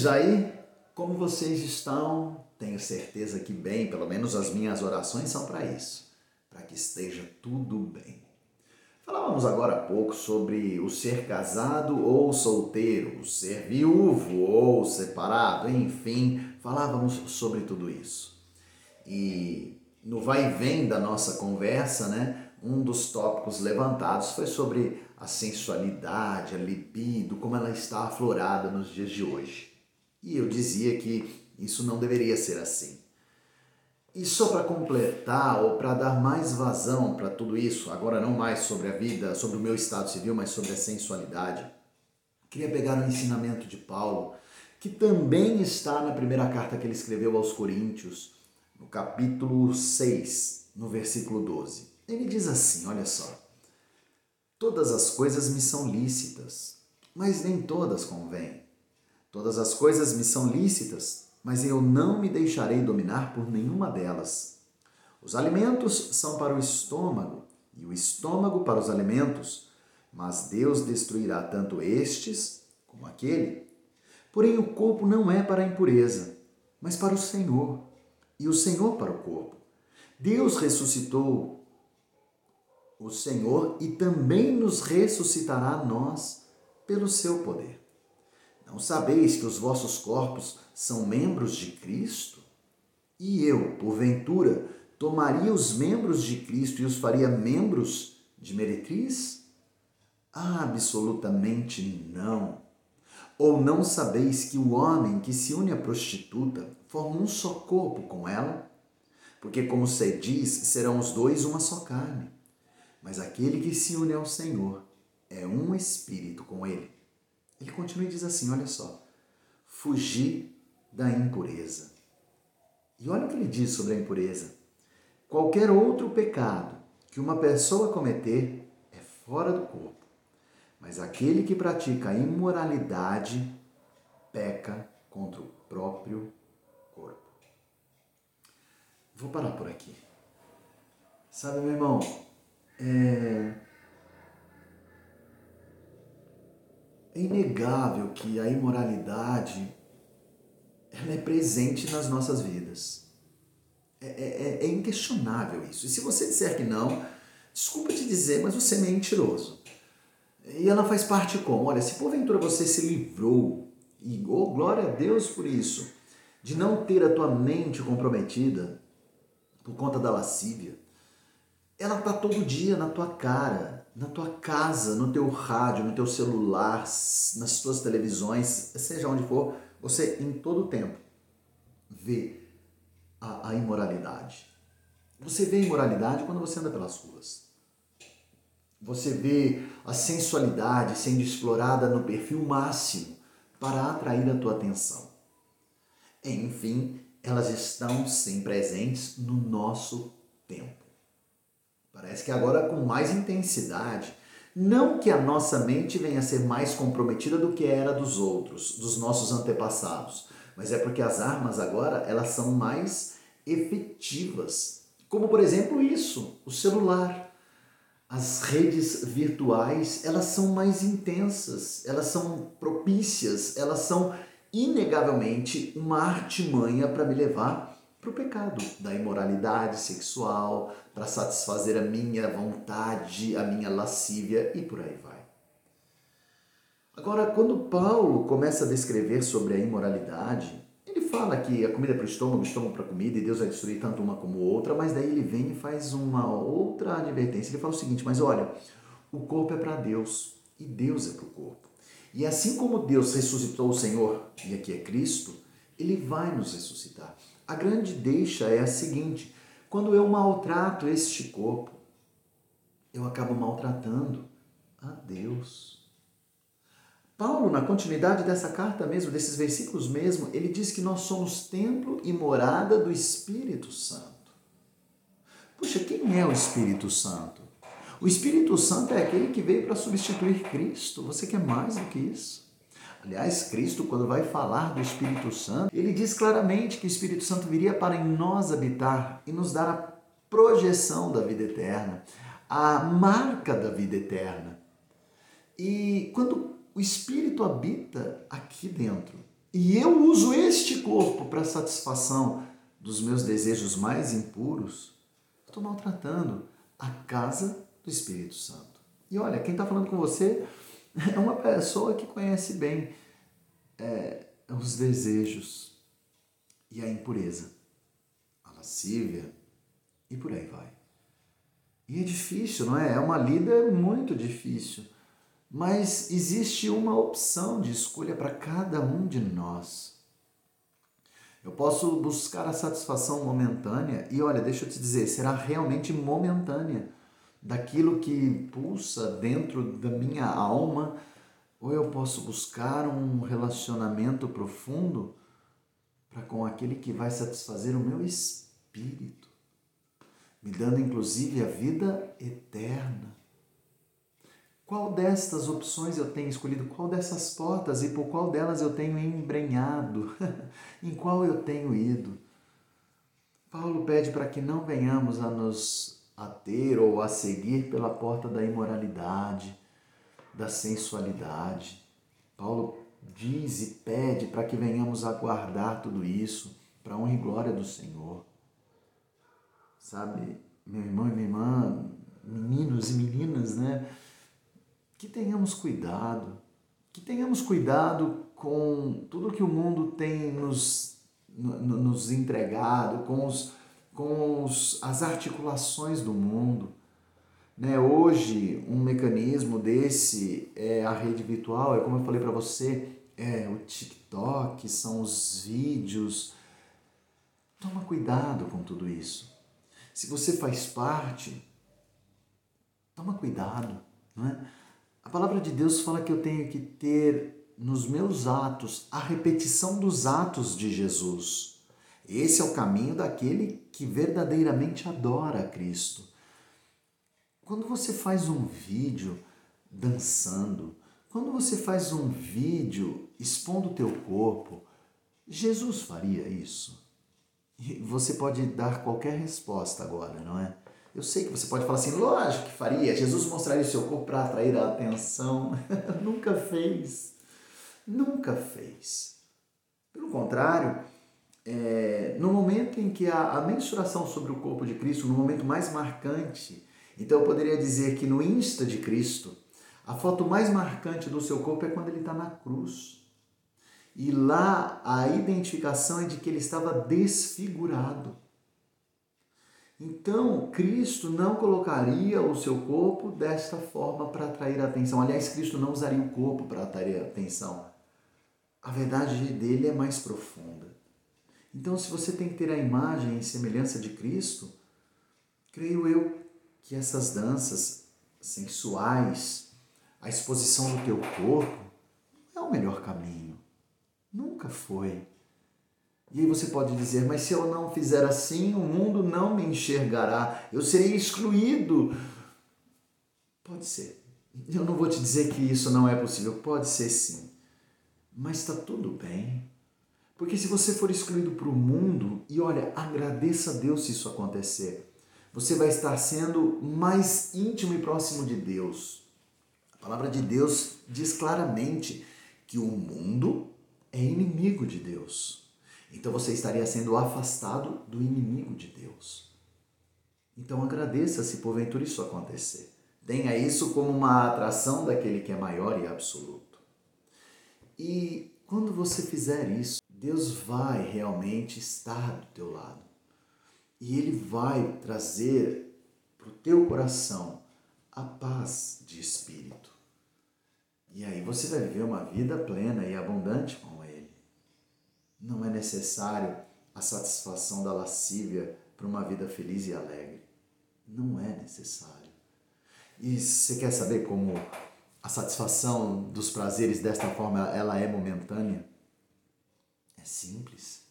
ouvintes aí, como vocês estão? Tenho certeza que bem, pelo menos as minhas orações são para isso, para que esteja tudo bem. Falávamos agora há pouco sobre o ser casado ou solteiro, o ser viúvo ou separado, enfim, falávamos sobre tudo isso. E no vai e vem da nossa conversa, né, um dos tópicos levantados foi sobre a sensualidade, a libido, como ela está aflorada nos dias de hoje. E eu dizia que isso não deveria ser assim. E só para completar ou para dar mais vazão para tudo isso, agora não mais sobre a vida, sobre o meu estado civil, mas sobre a sensualidade, queria pegar o ensinamento de Paulo, que também está na primeira carta que ele escreveu aos Coríntios, no capítulo 6, no versículo 12. Ele diz assim: olha só. Todas as coisas me são lícitas, mas nem todas convêm. Todas as coisas me são lícitas, mas eu não me deixarei dominar por nenhuma delas. Os alimentos são para o estômago, e o estômago para os alimentos, mas Deus destruirá tanto estes como aquele. Porém, o corpo não é para a impureza, mas para o Senhor, e o Senhor para o corpo. Deus ressuscitou o Senhor e também nos ressuscitará a nós pelo seu poder. Não sabeis que os vossos corpos são membros de Cristo? E eu, porventura, tomaria os membros de Cristo e os faria membros de meretriz? Absolutamente não. Ou não sabeis que o homem que se une à prostituta forma um só corpo com ela? Porque, como se diz, serão os dois uma só carne. Mas aquele que se une ao Senhor é um espírito com ele. Ele continua e diz assim: olha só, fugir da impureza. E olha o que ele diz sobre a impureza. Qualquer outro pecado que uma pessoa cometer é fora do corpo, mas aquele que pratica a imoralidade peca contra o próprio corpo. Vou parar por aqui. Sabe, meu irmão, é É inegável que a imoralidade ela é presente nas nossas vidas. É, é, é, é inquestionável isso. E se você disser que não, desculpa te dizer, mas você é mentiroso. E ela faz parte como? Olha, se porventura você se livrou, e oh, glória a Deus por isso, de não ter a tua mente comprometida por conta da lascívia, ela está todo dia na tua cara, na tua casa, no teu rádio, no teu celular, nas tuas televisões, seja onde for, você em todo o tempo vê a, a imoralidade. Você vê a imoralidade quando você anda pelas ruas. Você vê a sensualidade sendo explorada no perfil máximo para atrair a tua atenção. Enfim, elas estão sim presentes no nosso tempo. Parece que agora com mais intensidade. Não que a nossa mente venha a ser mais comprometida do que era dos outros, dos nossos antepassados, mas é porque as armas agora elas são mais efetivas. Como por exemplo isso, o celular. As redes virtuais, elas são mais intensas, elas são propícias, elas são inegavelmente uma artimanha para me levar para o pecado da imoralidade sexual, para satisfazer a minha vontade, a minha lascívia e por aí vai. Agora, quando Paulo começa a descrever sobre a imoralidade, ele fala que a comida é para o estômago, o estômago para a comida, e Deus vai destruir tanto uma como outra, mas daí ele vem e faz uma outra advertência. Ele fala o seguinte: mas olha, o corpo é para Deus e Deus é para o corpo. E assim como Deus ressuscitou o Senhor, e aqui é Cristo, ele vai nos ressuscitar. A grande deixa é a seguinte: quando eu maltrato este corpo, eu acabo maltratando a Deus. Paulo, na continuidade dessa carta mesmo, desses versículos mesmo, ele diz que nós somos templo e morada do Espírito Santo. Puxa, quem é o Espírito Santo? O Espírito Santo é aquele que veio para substituir Cristo. Você quer mais do que isso? Aliás, Cristo, quando vai falar do Espírito Santo, ele diz claramente que o Espírito Santo viria para em nós habitar e nos dar a projeção da vida eterna, a marca da vida eterna. E quando o Espírito habita aqui dentro, e eu uso este corpo para satisfação dos meus desejos mais impuros, estou maltratando a casa do Espírito Santo. E olha, quem está falando com você é uma pessoa que conhece bem é, os desejos e a impureza, a lascívia e por aí vai. E é difícil, não é? É uma lida muito difícil. Mas existe uma opção de escolha para cada um de nós. Eu posso buscar a satisfação momentânea, e olha, deixa eu te dizer, será realmente momentânea daquilo que pulsa dentro da minha alma, ou eu posso buscar um relacionamento profundo para com aquele que vai satisfazer o meu espírito, me dando inclusive a vida eterna. Qual destas opções eu tenho escolhido? Qual dessas portas e por qual delas eu tenho embrenhado? em qual eu tenho ido? Paulo pede para que não venhamos a nos ater ou a seguir pela porta da imoralidade, da sensualidade. Paulo diz e pede para que venhamos a guardar tudo isso para a honra e glória do Senhor. Sabe, meu irmão e minha irmã, meninos e meninas, né? que tenhamos cuidado, que tenhamos cuidado com tudo que o mundo tem nos, nos entregado, com, os, com os, as articulações do mundo. Né? Hoje, um mecanismo desse é a rede virtual, é como eu falei para você, é o TikTok, são os vídeos. Toma cuidado com tudo isso. Se você faz parte, toma cuidado, não é? A palavra de Deus fala que eu tenho que ter nos meus atos a repetição dos atos de Jesus. Esse é o caminho daquele que verdadeiramente adora a Cristo. Quando você faz um vídeo dançando, quando você faz um vídeo expondo o teu corpo, Jesus faria isso? E você pode dar qualquer resposta agora, não é? Eu sei que você pode falar assim, lógico que faria. Jesus mostraria o seu corpo para atrair a atenção. Nunca fez. Nunca fez. Pelo contrário, é, no momento em que a, a mensuração sobre o corpo de Cristo, no momento mais marcante, então eu poderia dizer que no Insta de Cristo, a foto mais marcante do seu corpo é quando ele está na cruz. E lá a identificação é de que ele estava desfigurado. Então, Cristo não colocaria o seu corpo desta forma para atrair a atenção. Aliás, Cristo não usaria o corpo para atrair a atenção. A verdade dele é mais profunda. Então, se você tem que ter a imagem e semelhança de Cristo, creio eu que essas danças sensuais, a exposição do teu corpo, não é o melhor caminho. Nunca foi. E aí você pode dizer, mas se eu não fizer assim, o mundo não me enxergará, eu serei excluído. Pode ser. Eu não vou te dizer que isso não é possível, pode ser sim. Mas está tudo bem. Porque se você for excluído para o mundo, e olha, agradeça a Deus se isso acontecer, você vai estar sendo mais íntimo e próximo de Deus. A palavra de Deus diz claramente que o mundo é inimigo de Deus. Então você estaria sendo afastado do inimigo de Deus. Então agradeça se porventura isso acontecer. Tenha isso como uma atração daquele que é maior e absoluto. E quando você fizer isso, Deus vai realmente estar do teu lado. E Ele vai trazer para o teu coração a paz de espírito. E aí você vai viver uma vida plena e abundante com não é necessário a satisfação da lascívia para uma vida feliz e alegre. Não é necessário. E você quer saber como a satisfação dos prazeres desta forma ela é momentânea? É simples.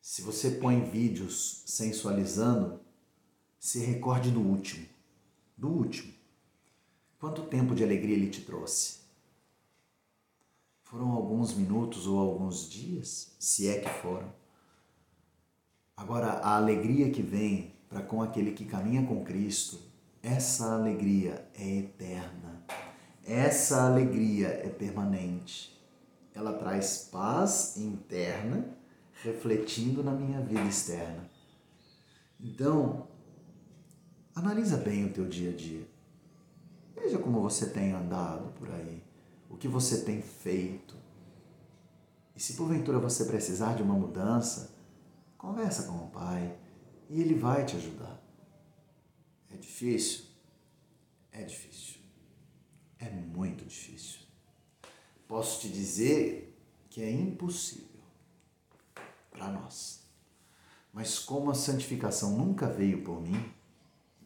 Se você põe vídeos sensualizando, se recorde do último. Do último. Quanto tempo de alegria ele te trouxe? Foram alguns minutos ou alguns dias, se é que foram. Agora, a alegria que vem para com aquele que caminha com Cristo, essa alegria é eterna. Essa alegria é permanente. Ela traz paz interna, refletindo na minha vida externa. Então, analisa bem o teu dia a dia. Veja como você tem andado por aí, o que você tem feito. E se porventura você precisar de uma mudança, conversa com o Pai e Ele vai te ajudar. É difícil? É difícil. É muito difícil. Posso te dizer que é impossível para nós. Mas como a santificação nunca veio por mim,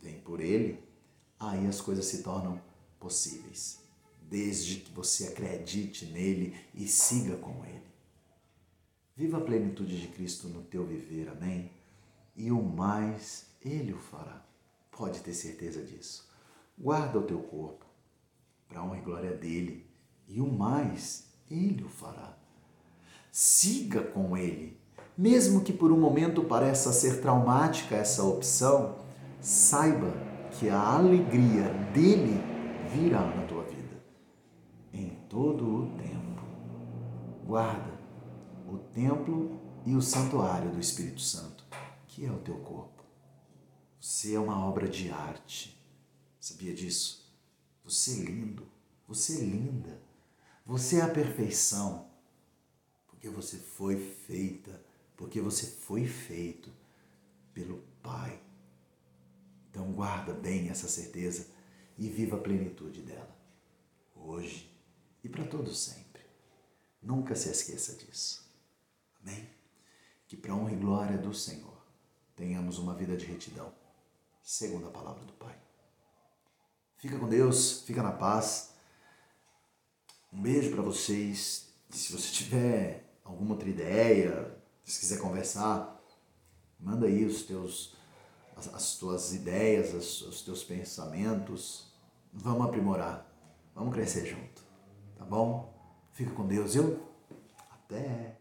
vem por Ele, aí as coisas se tornam possíveis. Desde que você acredite nele e siga com Ele. Viva a plenitude de Cristo no teu viver, amém? E o mais Ele o fará. Pode ter certeza disso. Guarda o teu corpo para honra e glória dele, e o mais Ele o fará. Siga com Ele. Mesmo que por um momento pareça ser traumática essa opção, saiba que a alegria dele virá na tua vida. Em todo o tempo. Guarda o templo e o santuário do Espírito Santo, que é o teu corpo. Você é uma obra de arte. Sabia disso? Você é lindo. Você é linda. Você é a perfeição. Porque você foi feita, porque você foi feito pelo Pai. Então guarda bem essa certeza e viva a plenitude dela. Hoje e para todo sempre. Nunca se esqueça disso. Amém? Que para honra e glória do Senhor tenhamos uma vida de retidão, segundo a palavra do Pai. Fica com Deus, fica na paz. Um beijo para vocês. Se você tiver alguma outra ideia, se quiser conversar, manda aí os teus, as, as tuas ideias, as, os teus pensamentos. Vamos aprimorar, vamos crescer junto, tá bom? Fica com Deus, eu até.